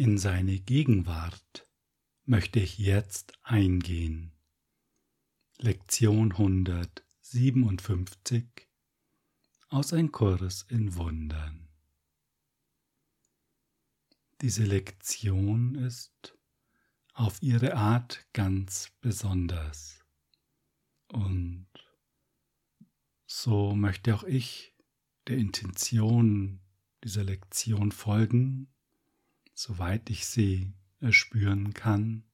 In seine Gegenwart möchte ich jetzt eingehen. Lektion 157 aus Ein Kurs in Wundern. Diese Lektion ist auf ihre Art ganz besonders. Und so möchte auch ich der Intention dieser Lektion folgen, soweit ich sie erspüren kann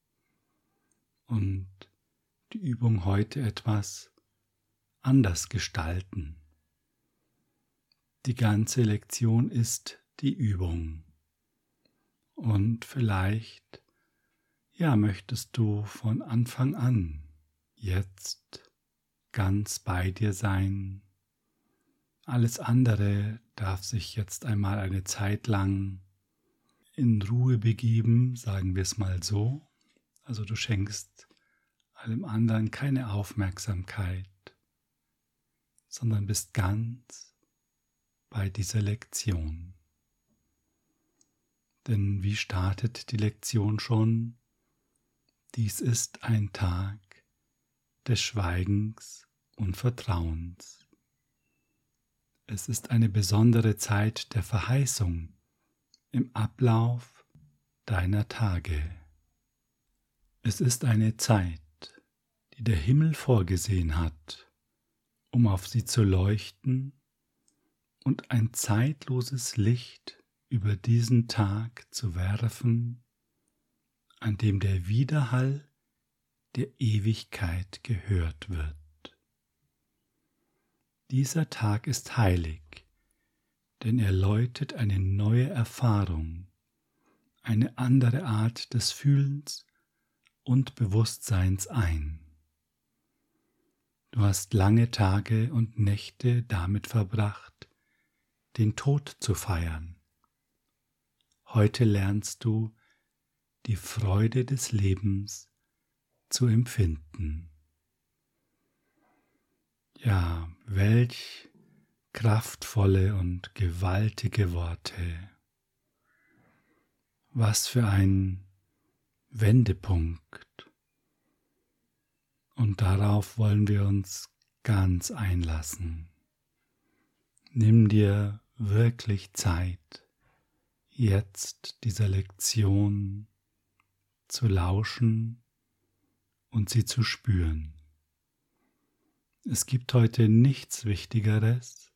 und die Übung heute etwas anders gestalten. Die ganze Lektion ist die Übung. Und vielleicht, ja, möchtest du von Anfang an jetzt ganz bei dir sein. Alles andere darf sich jetzt einmal eine Zeit lang in Ruhe begeben, sagen wir es mal so. Also du schenkst allem anderen keine Aufmerksamkeit, sondern bist ganz bei dieser Lektion. Denn wie startet die Lektion schon? Dies ist ein Tag des Schweigens und Vertrauens. Es ist eine besondere Zeit der Verheißung im Ablauf deiner Tage. Es ist eine Zeit, die der Himmel vorgesehen hat, um auf sie zu leuchten und ein zeitloses Licht über diesen Tag zu werfen, an dem der Widerhall der Ewigkeit gehört wird. Dieser Tag ist heilig, denn er läutet eine neue Erfahrung, eine andere Art des Fühlens und Bewusstseins ein. Du hast lange Tage und Nächte damit verbracht, den Tod zu feiern Heute lernst du die Freude des Lebens zu empfinden. Ja, welch kraftvolle und gewaltige Worte. Was für ein Wendepunkt. Und darauf wollen wir uns ganz einlassen. Nimm dir wirklich Zeit jetzt dieser Lektion zu lauschen und sie zu spüren. Es gibt heute nichts Wichtigeres,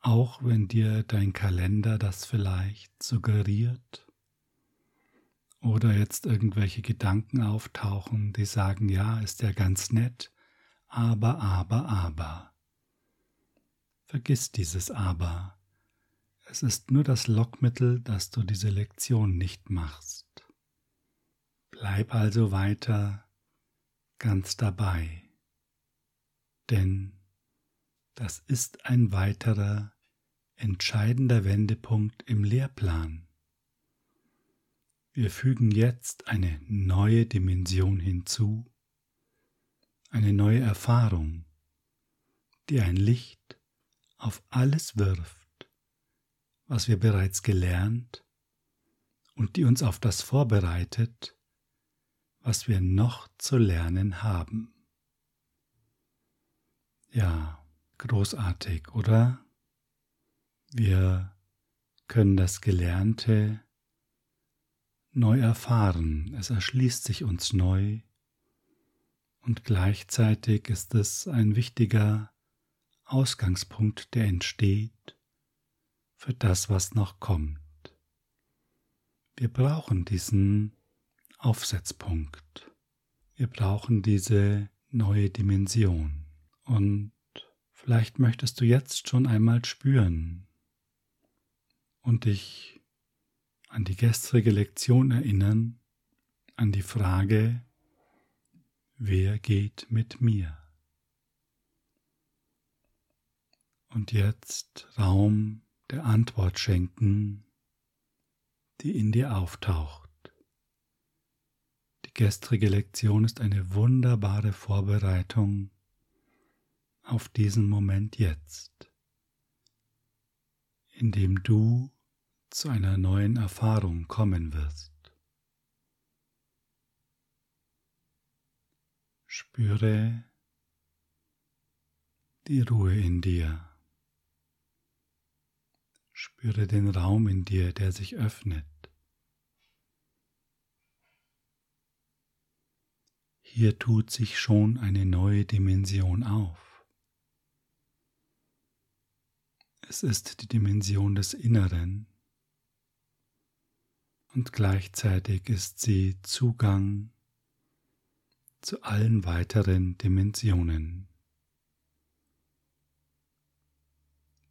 auch wenn dir dein Kalender das vielleicht suggeriert oder jetzt irgendwelche Gedanken auftauchen, die sagen, ja, ist ja ganz nett, aber, aber, aber. Vergiss dieses aber es ist nur das Lockmittel, dass du diese Lektion nicht machst. Bleib also weiter ganz dabei, denn das ist ein weiterer entscheidender Wendepunkt im Lehrplan. Wir fügen jetzt eine neue Dimension hinzu, eine neue Erfahrung, die ein Licht auf alles wirft, was wir bereits gelernt und die uns auf das vorbereitet, was wir noch zu lernen haben. Ja, großartig, oder? Wir können das Gelernte neu erfahren, es erschließt sich uns neu und gleichzeitig ist es ein wichtiger Ausgangspunkt, der entsteht, für das, was noch kommt. Wir brauchen diesen Aufsetzpunkt. Wir brauchen diese neue Dimension. Und vielleicht möchtest du jetzt schon einmal spüren und dich an die gestrige Lektion erinnern, an die Frage, wer geht mit mir? Und jetzt Raum der Antwort schenken, die in dir auftaucht. Die gestrige Lektion ist eine wunderbare Vorbereitung auf diesen Moment jetzt, in dem du zu einer neuen Erfahrung kommen wirst. Spüre die Ruhe in dir. Spüre den Raum in dir, der sich öffnet. Hier tut sich schon eine neue Dimension auf. Es ist die Dimension des Inneren und gleichzeitig ist sie Zugang zu allen weiteren Dimensionen.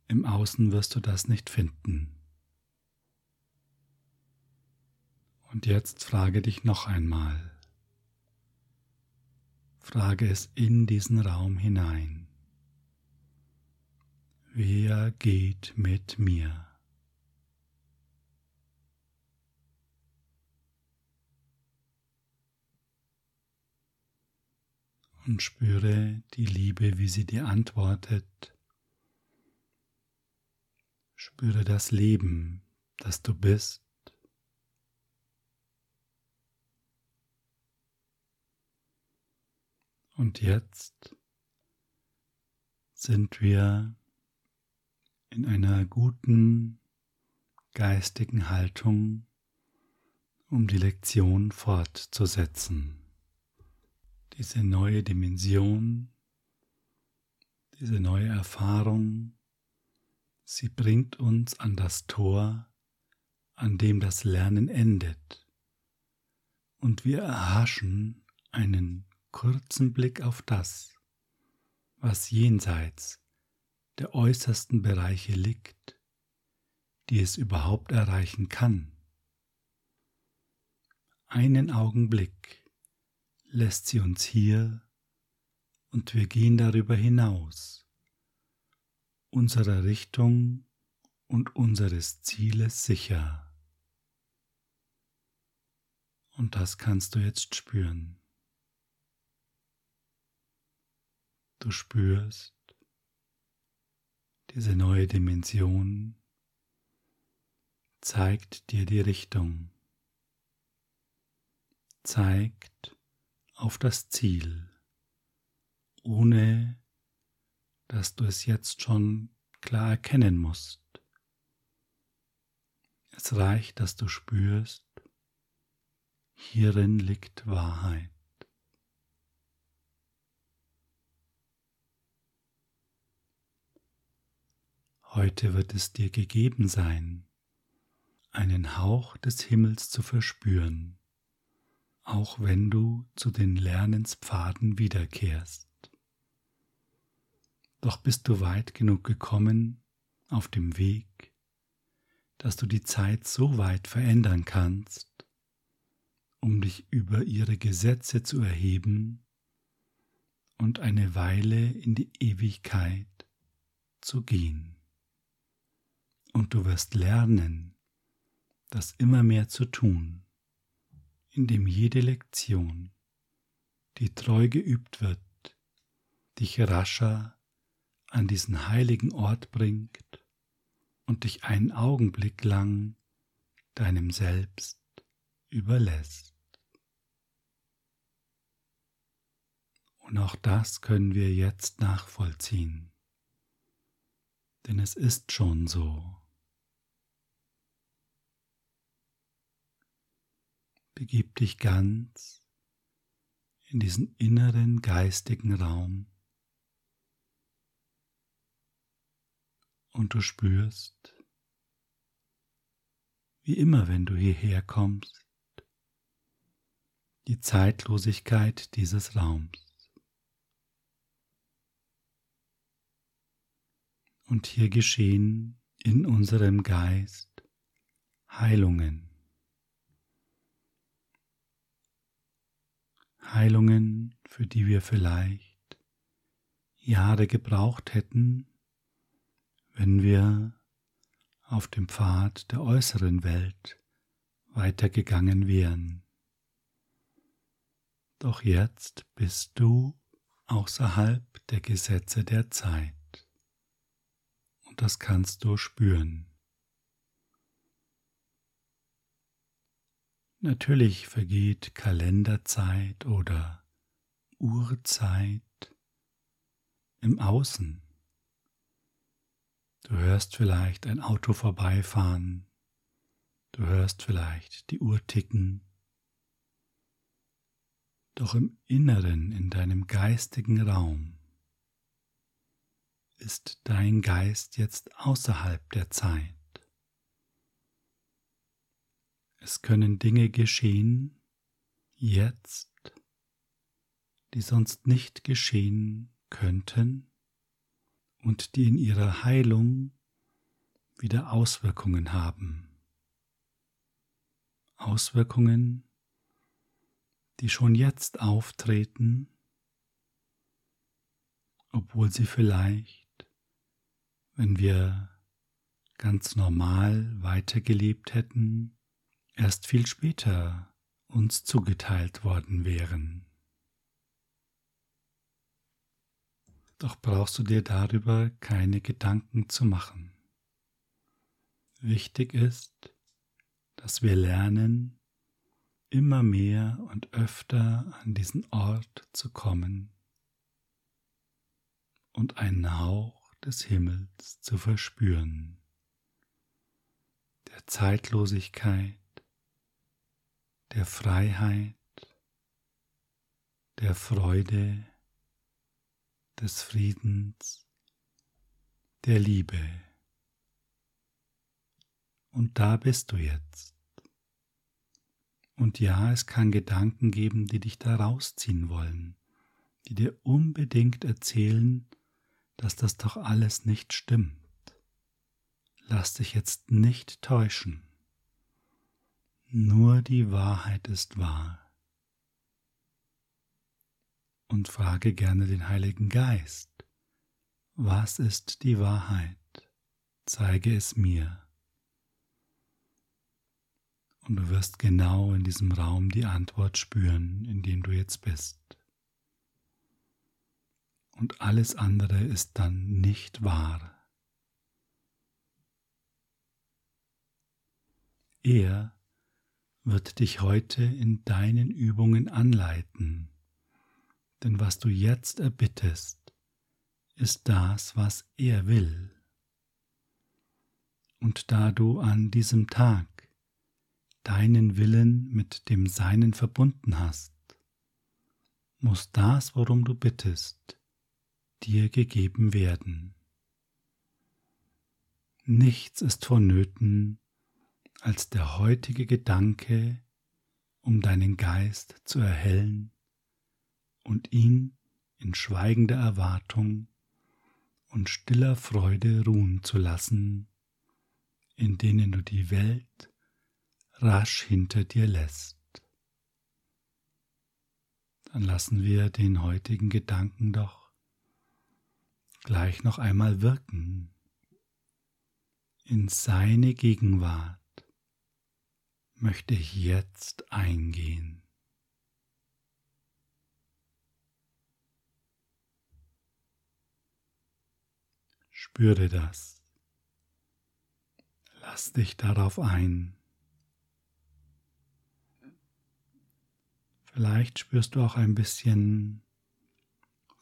Im Außen wirst du das nicht finden. Und jetzt frage dich noch einmal. Frage es in diesen Raum hinein. Wer geht mit mir? Und spüre die Liebe, wie sie dir antwortet Spüre das Leben, das du bist. Und jetzt sind wir in einer guten geistigen Haltung, um die Lektion fortzusetzen. Diese neue Dimension, diese neue Erfahrung Sie bringt uns an das Tor, an dem das Lernen endet, und wir erhaschen einen kurzen Blick auf das, was jenseits der äußersten Bereiche liegt, die es überhaupt erreichen kann. Einen Augenblick lässt sie uns hier und wir gehen darüber hinaus unserer Richtung und unseres Zieles sicher. Und das kannst du jetzt spüren. Du spürst diese neue Dimension, zeigt dir die Richtung, zeigt auf das Ziel, ohne dass du es jetzt schon klar erkennen musst. Es reicht, dass du spürst, hierin liegt Wahrheit. Heute wird es dir gegeben sein, einen Hauch des Himmels zu verspüren, auch wenn du zu den Lernenspfaden wiederkehrst. Doch bist du weit genug gekommen auf dem Weg, dass du die Zeit so weit verändern kannst, um dich über ihre Gesetze zu erheben und eine Weile in die Ewigkeit zu gehen. Und du wirst lernen, das immer mehr zu tun, indem jede Lektion, die treu geübt wird, dich rascher an diesen heiligen Ort bringt und dich einen Augenblick lang deinem Selbst überlässt. Und auch das können wir jetzt nachvollziehen, denn es ist schon so. Begib dich ganz in diesen inneren geistigen Raum und du spürst, wie immer, wenn du hierher kommst, die Zeitlosigkeit dieses Raums. Und hier geschehen in unserem Geist Heilungen. Heilungen, für die wir vielleicht Jahre gebraucht hätten, wenn wir auf dem Pfad der äußeren Welt weitergegangen wären. Doch jetzt bist du außerhalb der Gesetze der Zeit. Und das kannst du spüren. Natürlich vergeht Kalenderzeit oder Uhrzeit im Außen. Du hörst vielleicht ein Auto vorbeifahren, du hörst vielleicht die Uhr ticken, doch im Inneren, in deinem geistigen Raum, ist dein Geist jetzt außerhalb der Zeit. Es können Dinge geschehen, jetzt, die sonst nicht geschehen könnten und die in ihrer Heilung wieder Auswirkungen haben. Auswirkungen, die schon jetzt auftreten, obwohl sie vielleicht, wenn wir ganz normal weitergelebt hätten, erst viel später uns zugeteilt worden wären. Doch brauchst du dir darüber keine Gedanken zu machen. Wichtig ist, dass wir lernen, immer mehr und öfter an diesen Ort zu kommen und einen Hauch des Himmels zu verspüren, der Zeitlosigkeit, der Freiheit, der Freude, des Friedens, der Liebe. Und da bist du jetzt. Und ja, es kann Gedanken geben, die dich da rausziehen wollen, die dir unbedingt erzählen, dass das doch alles nicht stimmt. Lass dich jetzt nicht täuschen. Nur die Wahrheit ist wahr und frage gerne den Heiligen Geist, was ist die Wahrheit? Zeige es mir. Und du wirst genau in diesem Raum die Antwort spüren, in dem du jetzt bist. Und alles andere ist dann nicht wahr. Er wird dich heute in deinen Übungen anleiten denn was du jetzt erbittest, ist das, was er will. Und da du an diesem Tag deinen Willen mit dem Seinen verbunden hast, muss das, worum du bittest, dir gegeben werden. Nichts ist vonnöten als der heutige Gedanke, um deinen Geist zu erhellen und ihn in schweigender Erwartung und stiller Freude ruhen zu lassen, in denen du die Welt rasch hinter dir lässt. Dann lassen wir den heutigen Gedanken doch gleich noch einmal wirken in seine Gegenwart möchte ich jetzt eingehen. Spüre das. Lass dich darauf ein. Vielleicht spürst du auch ein bisschen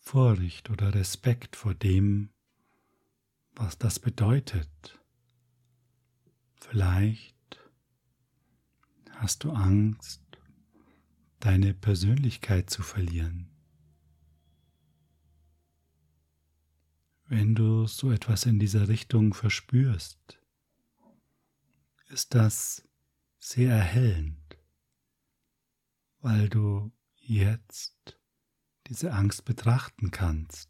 Furcht oder Respekt vor dem, was das bedeutet. Vielleicht hast du Angst, deine Persönlichkeit zu verlieren. Wenn du so etwas in dieser Richtung verspürst, ist das sehr erhellend, weil du jetzt diese Angst betrachten kannst,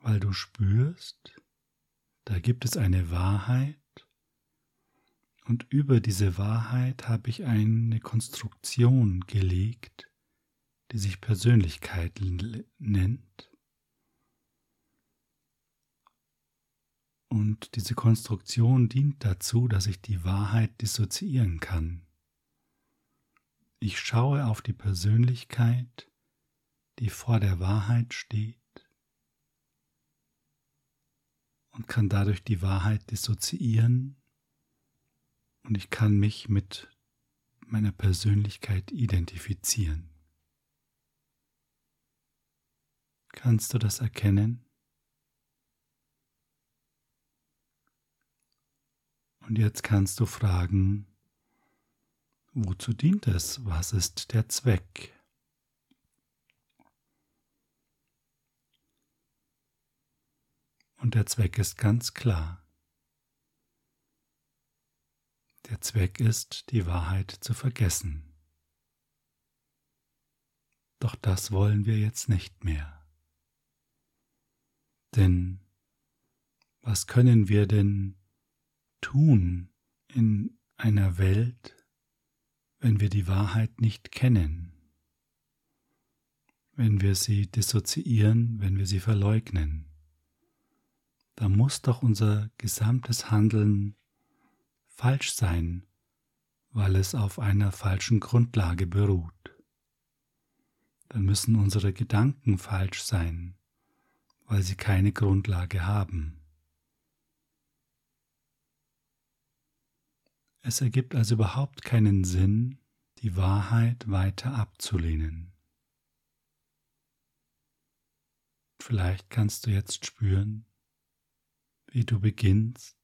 weil du spürst, da gibt es eine Wahrheit und über diese Wahrheit habe ich eine Konstruktion gelegt, die sich Persönlichkeit nennt Und diese Konstruktion dient dazu, dass ich die Wahrheit dissoziieren kann. Ich schaue auf die Persönlichkeit, die vor der Wahrheit steht und kann dadurch die Wahrheit dissoziieren und ich kann mich mit meiner Persönlichkeit identifizieren. Kannst du das erkennen? Und jetzt kannst du fragen, wozu dient es? Was ist der Zweck? Und der Zweck ist ganz klar. Der Zweck ist, die Wahrheit zu vergessen. Doch das wollen wir jetzt nicht mehr. Denn was können wir denn tun in einer Welt, wenn wir die Wahrheit nicht kennen, wenn wir sie dissoziieren, wenn wir sie verleugnen? Da muss doch unser gesamtes Handeln falsch sein, weil es auf einer falschen Grundlage beruht. Dann müssen unsere Gedanken falsch sein, weil sie keine Grundlage haben. Es ergibt also überhaupt keinen Sinn, die Wahrheit weiter abzulehnen. Vielleicht kannst du jetzt spüren, wie du beginnst,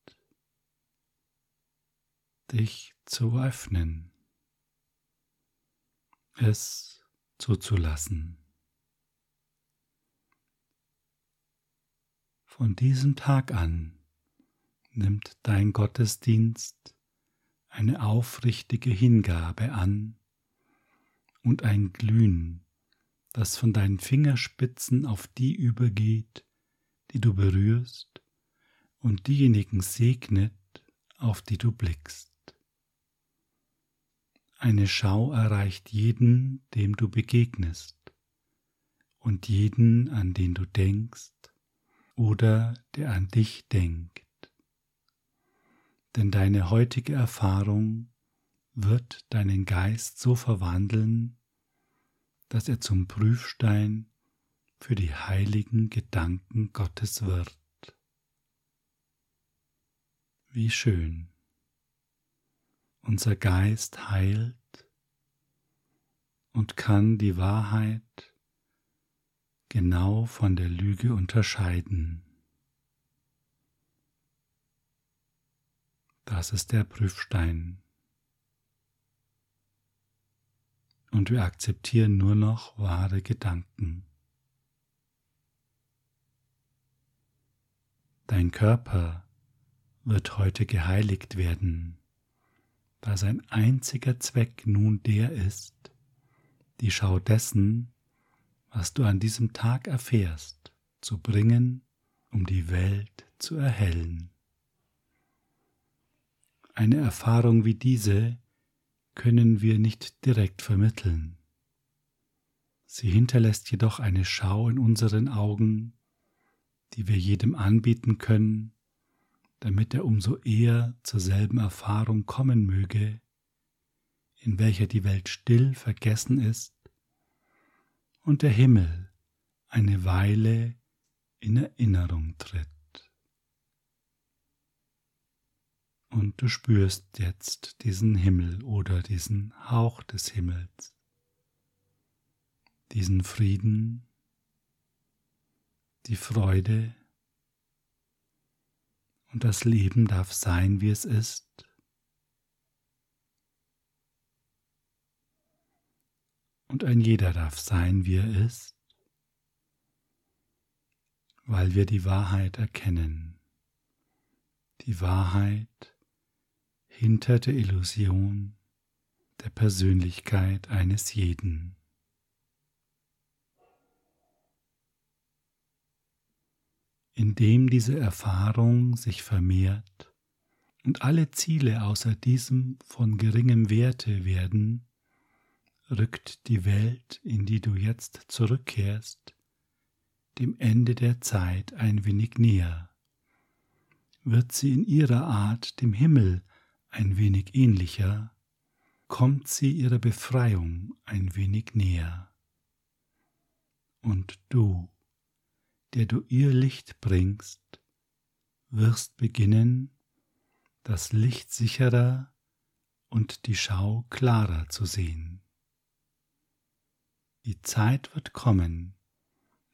dich zu öffnen, es zuzulassen. Von diesem Tag an nimmt dein Gottesdienst eine aufrichtige Hingabe an und ein Glühen, das von deinen Fingerspitzen auf die übergeht, die du berührst und diejenigen segnet, auf die du blickst. Eine Schau erreicht jeden, dem du begegnest, und jeden, an den du denkst oder der an dich denkt. Denn deine heutige Erfahrung wird deinen Geist so verwandeln, dass er zum Prüfstein für die heiligen Gedanken Gottes wird. Wie schön. Unser Geist heilt und kann die Wahrheit genau von der Lüge unterscheiden. Das ist der Prüfstein. Und wir akzeptieren nur noch wahre Gedanken. Dein Körper wird heute geheiligt werden, da sein einziger Zweck nun der ist, die Schau dessen, was du an diesem Tag erfährst, zu bringen, um die Welt zu erhellen. Eine Erfahrung wie diese können wir nicht direkt vermitteln. Sie hinterlässt jedoch eine Schau in unseren Augen, die wir jedem anbieten können, damit er umso eher zur selben Erfahrung kommen möge, in welcher die Welt still vergessen ist und der Himmel eine Weile in Erinnerung tritt. Und du spürst jetzt diesen Himmel oder diesen Hauch des Himmels, diesen Frieden, die Freude, und das Leben darf sein, wie es ist. Und ein jeder darf sein, wie er ist, weil wir die Wahrheit erkennen. Die Wahrheit hinter der Illusion der Persönlichkeit eines jeden. Indem diese Erfahrung sich vermehrt und alle Ziele außer diesem von geringem Werte werden, rückt die Welt, in die du jetzt zurückkehrst, dem Ende der Zeit ein wenig näher, wird sie in ihrer Art dem Himmel ein wenig ähnlicher, kommt sie ihrer Befreiung ein wenig näher. Und du, der du ihr Licht bringst, wirst beginnen, das Licht sicherer und die Schau klarer zu sehen. Die Zeit wird kommen,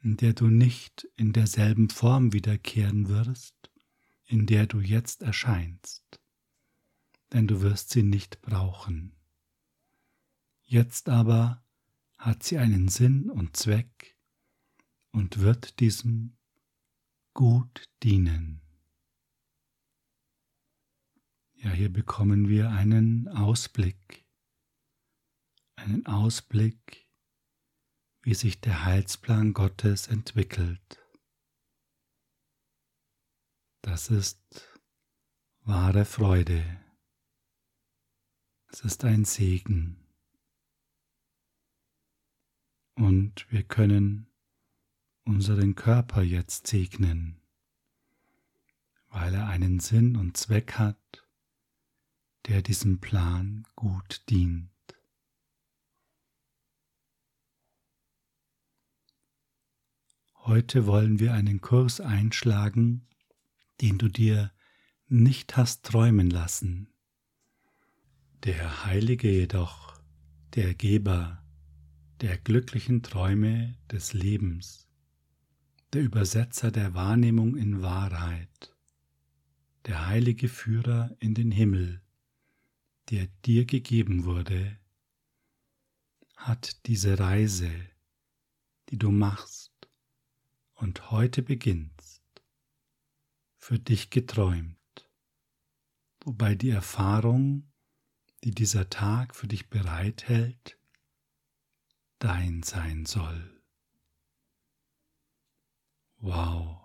in der du nicht in derselben Form wiederkehren wirst, in der du jetzt erscheinst, denn du wirst sie nicht brauchen. Jetzt aber hat sie einen Sinn und Zweck und wird diesem gut dienen. Ja, hier bekommen wir einen Ausblick, einen Ausblick wie sich der Heilsplan Gottes entwickelt. Das ist wahre Freude. Es ist ein Segen. Und wir können unseren Körper jetzt segnen, weil er einen Sinn und Zweck hat, der diesem Plan gut dient. Heute wollen wir einen Kurs einschlagen, den du dir nicht hast träumen lassen. Der Heilige jedoch, der Geber der glücklichen Träume des Lebens, der Übersetzer der Wahrnehmung in Wahrheit, der heilige Führer in den Himmel, der dir gegeben wurde, hat diese Reise, die du machst, und heute beginnst, für dich geträumt, wobei die Erfahrung, die dieser Tag für dich bereithält, dein sein soll. Wow.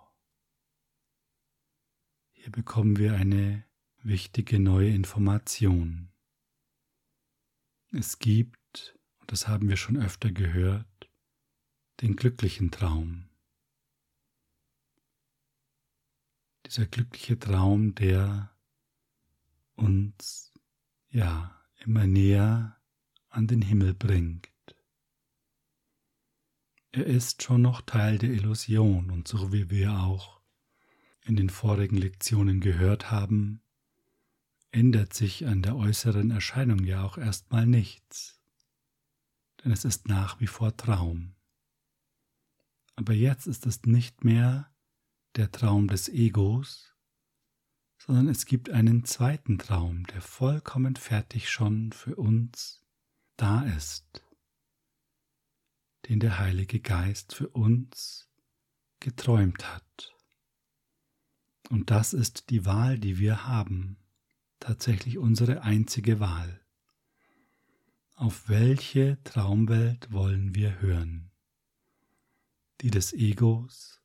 Hier bekommen wir eine wichtige neue Information. Es gibt, und das haben wir schon öfter gehört, den glücklichen Traum. dieser glückliche Traum, der uns ja immer näher an den Himmel bringt. Er ist schon noch Teil der Illusion und so wie wir auch in den vorigen Lektionen gehört haben, ändert sich an der äußeren Erscheinung ja auch erstmal nichts, denn es ist nach wie vor Traum. Aber jetzt ist es nicht mehr der Traum des Egos, sondern es gibt einen zweiten Traum, der vollkommen fertig schon für uns da ist, den der Heilige Geist für uns geträumt hat. Und das ist die Wahl, die wir haben, tatsächlich unsere einzige Wahl. Auf welche Traumwelt wollen wir hören? Die des Egos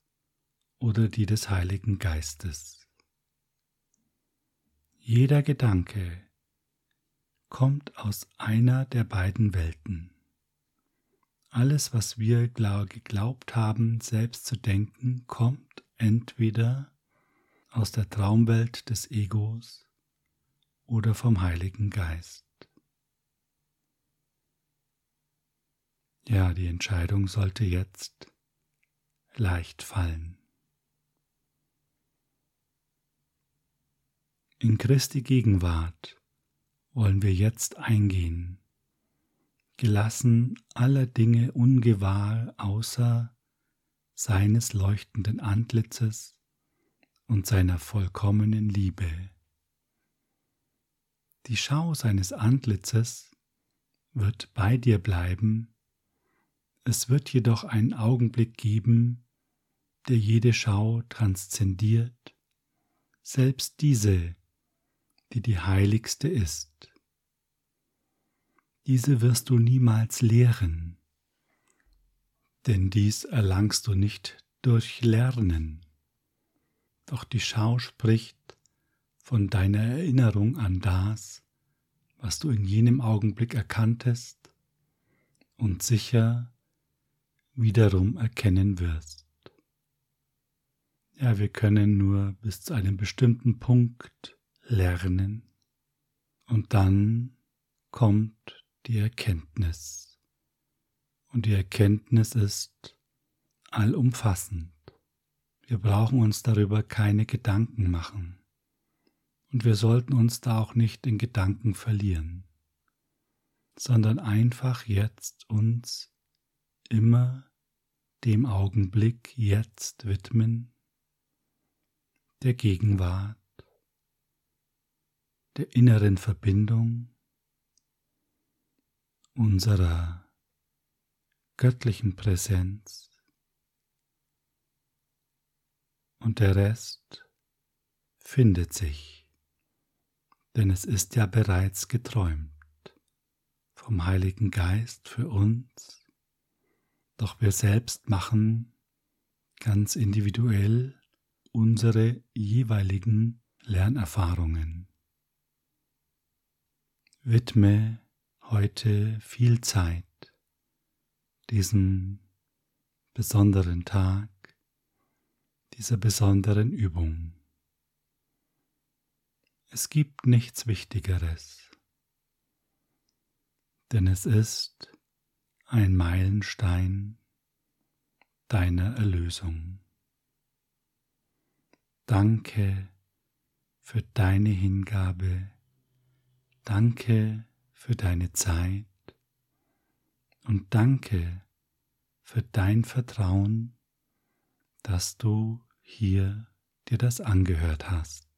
oder die des Heiligen Geistes. Jeder Gedanke kommt aus einer der beiden Welten. Alles, was wir geglaubt haben, selbst zu denken, kommt entweder aus der Traumwelt des Egos oder vom Heiligen Geist. Ja, die Entscheidung sollte jetzt leicht fallen. In Christi Gegenwart wollen wir jetzt eingehen, gelassen aller Dinge ungewahr außer seines leuchtenden Antlitzes und seiner vollkommenen Liebe. Die Schau seines Antlitzes wird bei dir bleiben, es wird jedoch einen Augenblick geben, der jede Schau transzendiert, selbst diese die die heiligste ist. Diese wirst du niemals lehren, denn dies erlangst du nicht durch Lernen. Doch die Schau spricht von deiner Erinnerung an das, was du in jenem Augenblick erkanntest und sicher wiederum erkennen wirst. Ja, wir können nur bis zu einem bestimmten Punkt lernen und dann kommt die Erkenntnis. Und die Erkenntnis ist allumfassend. Wir brauchen uns darüber keine Gedanken machen. Und wir sollten uns da auch nicht in Gedanken verlieren, sondern einfach jetzt uns immer dem Augenblick jetzt widmen, der Gegenwart, der inneren Verbindung unserer göttlichen Präsenz und der Rest findet sich, denn es ist ja bereits geträumt vom Heiligen Geist für uns, doch wir selbst machen ganz individuell unsere jeweiligen Lernerfahrungen. Widme heute viel Zeit diesem besonderen Tag, dieser besonderen Übung. Es gibt nichts Wichtigeres, denn es ist ein Meilenstein deiner Erlösung. Danke für deine Hingabe, danke für deine Zeit und danke für dein Vertrauen, dass du hier dir das angehört hast.